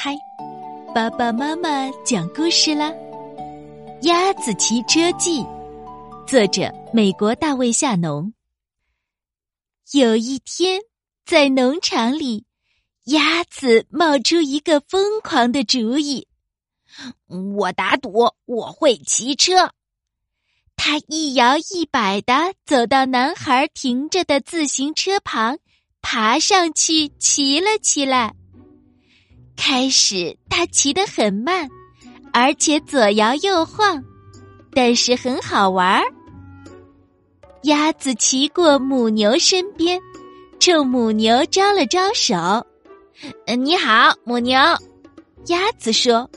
嗨，爸爸妈妈讲故事啦，《鸭子骑车记》，作者美国大卫夏农。有一天，在农场里，鸭子冒出一个疯狂的主意：我打赌我会骑车。他一摇一摆的走到男孩停着的自行车旁，爬上去骑了起来。开始，他骑得很慢，而且左摇右晃，但是很好玩儿。鸭子骑过母牛身边，冲母牛招了招手：“你好，母牛。”鸭子说：“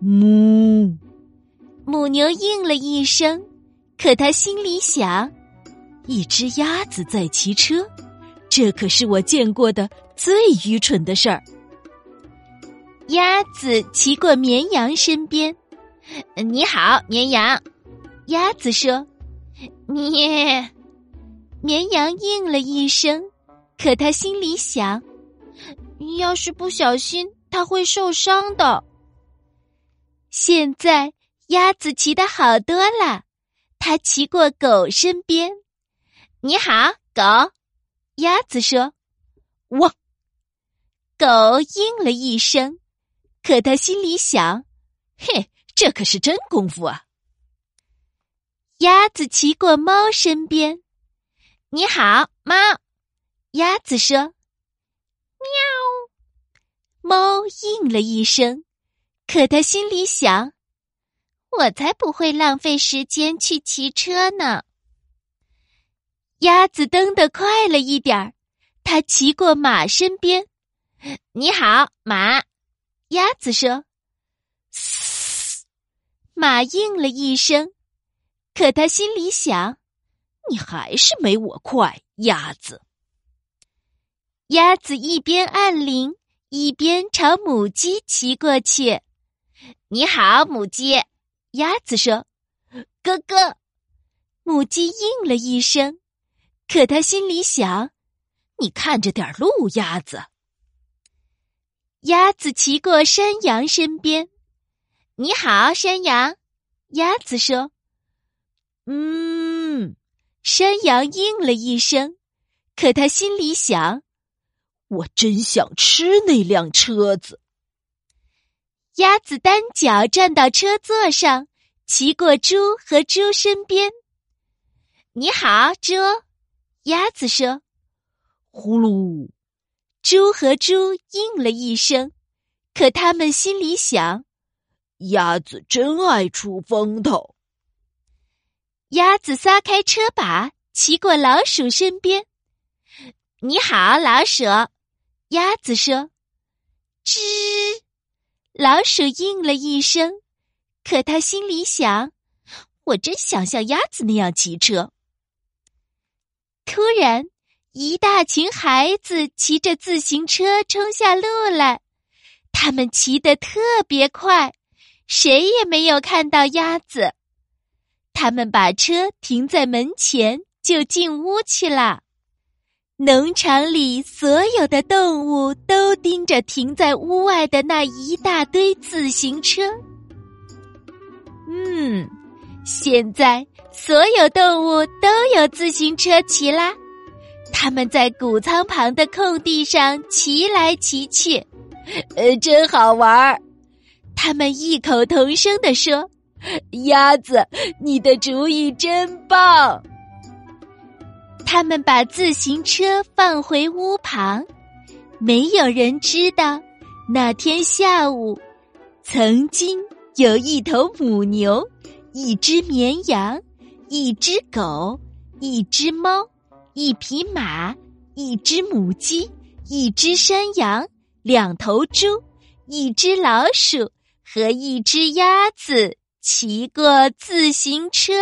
母。”母牛应了一声，可他心里想：“一只鸭子在骑车，这可是我见过的最愚蠢的事儿。”鸭子骑过绵羊身边，“你好，绵羊。”鸭子说，“咩。”绵羊应了一声，可他心里想：“要是不小心，它会受伤的。”现在鸭子骑的好多了，它骑过狗身边，“你好，狗。”鸭子说，“汪。”狗应了一声。可他心里想：“嘿，这可是真功夫啊！”鸭子骑过猫身边，“你好，猫。”鸭子说，“喵。”猫应了一声，可他心里想：“我才不会浪费时间去骑车呢。”鸭子蹬得快了一点儿，它骑过马身边，“你好，马。”鸭子说：“嘶！”马应了一声，可他心里想：“你还是没我快，鸭子。”鸭子一边按铃，一边朝母鸡骑过去。“你好，母鸡。”鸭子说，“哥哥。”母鸡应了一声，可他心里想：“你看着点路，鸭子。”鸭子骑过山羊身边，“你好，山羊。”鸭子说，“嗯。”山羊应了一声，可他心里想：“我真想吃那辆车子。”鸭子单脚站到车座上，骑过猪和猪身边，“你好，猪。”鸭子说，“呼噜。”猪和猪应了一声，可他们心里想：“鸭子真爱出风头。”鸭子撒开车把，骑过老鼠身边。“你好，老鼠。”鸭子说。“吱。”老鼠应了一声，可他心里想：“我真想像鸭子那样骑车。”突然。一大群孩子骑着自行车冲下路来，他们骑得特别快，谁也没有看到鸭子。他们把车停在门前，就进屋去了。农场里所有的动物都盯着停在屋外的那一大堆自行车。嗯，现在所有动物都有自行车骑啦。他们在谷仓旁的空地上骑来骑去，呃，真好玩儿。他们异口同声地说：“鸭子，你的主意真棒。”他们把自行车放回屋旁。没有人知道，那天下午，曾经有一头母牛，一只绵羊，一只狗，一只猫。一匹马，一只母鸡，一只山羊，两头猪，一只老鼠和一只鸭子骑过自行车。